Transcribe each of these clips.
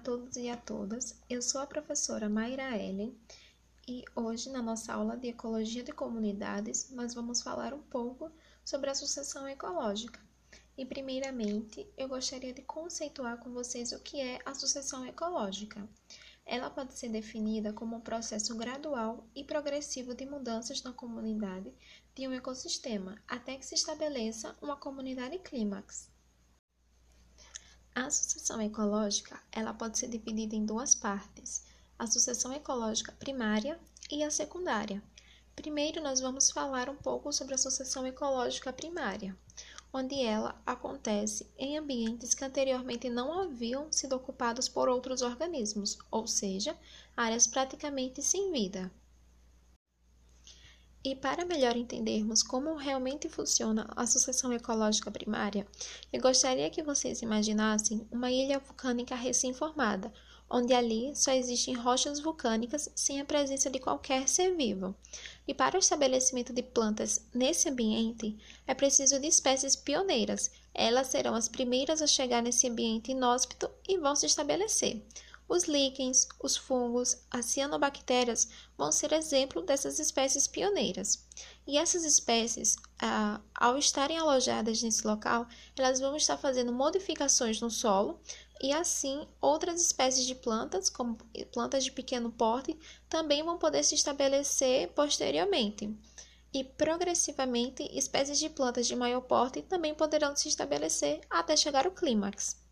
todos e a todas. Eu sou a professora Mayra Ellen e hoje, na nossa aula de Ecologia de Comunidades, nós vamos falar um pouco sobre a sucessão ecológica. E, primeiramente, eu gostaria de conceituar com vocês o que é a sucessão ecológica. Ela pode ser definida como um processo gradual e progressivo de mudanças na comunidade de um ecossistema até que se estabeleça uma comunidade clímax. A sucessão ecológica, ela pode ser dividida em duas partes: a sucessão ecológica primária e a secundária. Primeiro, nós vamos falar um pouco sobre a sucessão ecológica primária, onde ela acontece em ambientes que anteriormente não haviam sido ocupados por outros organismos, ou seja, áreas praticamente sem vida. E para melhor entendermos como realmente funciona a sucessão ecológica primária, eu gostaria que vocês imaginassem uma ilha vulcânica recém-formada, onde ali só existem rochas vulcânicas sem a presença de qualquer ser vivo. E para o estabelecimento de plantas nesse ambiente, é preciso de espécies pioneiras. Elas serão as primeiras a chegar nesse ambiente inóspito e vão se estabelecer. Os líquens, os fungos, as cianobactérias vão ser exemplo dessas espécies pioneiras. E essas espécies, ah, ao estarem alojadas nesse local, elas vão estar fazendo modificações no solo e assim outras espécies de plantas, como plantas de pequeno porte, também vão poder se estabelecer posteriormente. E progressivamente, espécies de plantas de maior porte também poderão se estabelecer até chegar ao clímax.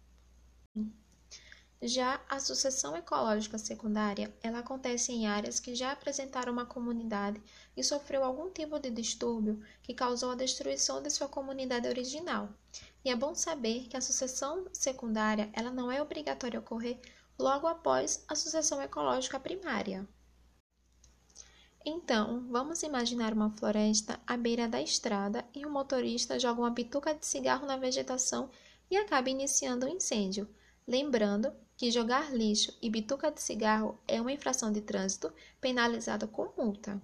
Já a sucessão ecológica secundária, ela acontece em áreas que já apresentaram uma comunidade e sofreu algum tipo de distúrbio que causou a destruição de sua comunidade original. E é bom saber que a sucessão secundária, ela não é obrigatória ocorrer logo após a sucessão ecológica primária. Então, vamos imaginar uma floresta à beira da estrada e um motorista joga uma bituca de cigarro na vegetação e acaba iniciando um incêndio. Lembrando que jogar lixo e bituca de cigarro é uma infração de trânsito penalizada com multa.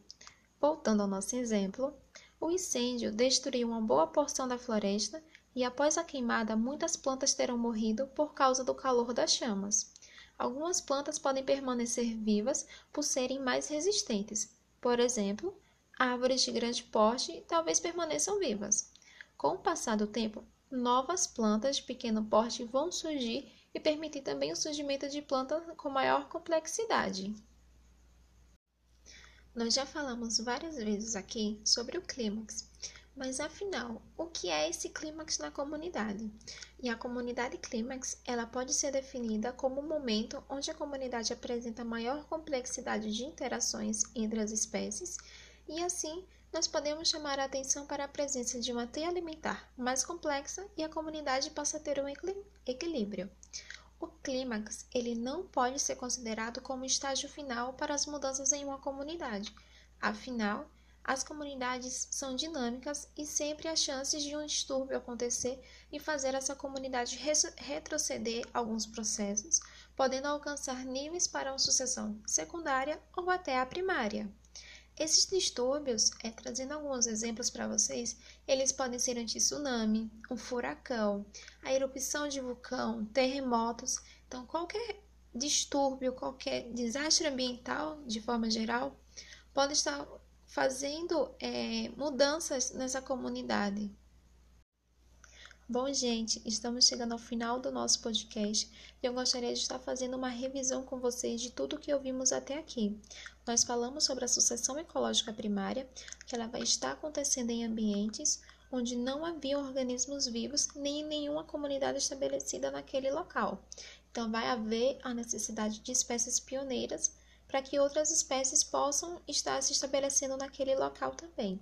Voltando ao nosso exemplo, o incêndio destruiu uma boa porção da floresta e após a queimada muitas plantas terão morrido por causa do calor das chamas. Algumas plantas podem permanecer vivas por serem mais resistentes. Por exemplo, árvores de grande porte talvez permaneçam vivas. Com o passar do tempo, novas plantas de pequeno porte vão surgir e permitir também o surgimento de plantas com maior complexidade. Nós já falamos várias vezes aqui sobre o clímax, mas afinal, o que é esse clímax na comunidade? E a comunidade clímax, ela pode ser definida como o momento onde a comunidade apresenta maior complexidade de interações entre as espécies e assim nós podemos chamar a atenção para a presença de uma teia alimentar mais complexa e a comunidade passa a ter um equilíbrio. O clímax ele não pode ser considerado como estágio final para as mudanças em uma comunidade. Afinal, as comunidades são dinâmicas e sempre há chances de um distúrbio acontecer e fazer essa comunidade retroceder alguns processos, podendo alcançar níveis para uma sucessão secundária ou até a primária. Esses distúrbios, é, trazendo alguns exemplos para vocês, eles podem ser um tsunami, um furacão, a erupção de vulcão, terremotos. Então, qualquer distúrbio, qualquer desastre ambiental, de forma geral, pode estar fazendo é, mudanças nessa comunidade. Bom, gente, estamos chegando ao final do nosso podcast e eu gostaria de estar fazendo uma revisão com vocês de tudo que ouvimos até aqui. Nós falamos sobre a sucessão ecológica primária, que ela vai estar acontecendo em ambientes onde não havia organismos vivos nem nenhuma comunidade estabelecida naquele local. Então, vai haver a necessidade de espécies pioneiras para que outras espécies possam estar se estabelecendo naquele local também.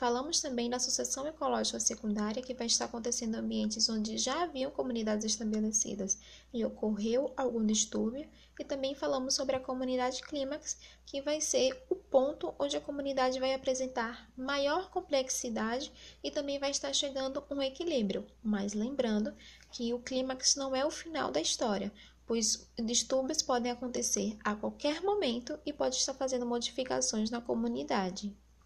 Falamos também da sucessão ecológica secundária, que vai estar acontecendo em ambientes onde já haviam comunidades estabelecidas e ocorreu algum distúrbio, e também falamos sobre a comunidade clímax, que vai ser o ponto onde a comunidade vai apresentar maior complexidade e também vai estar chegando um equilíbrio. Mas lembrando que o clímax não é o final da história, pois distúrbios podem acontecer a qualquer momento e pode estar fazendo modificações na comunidade.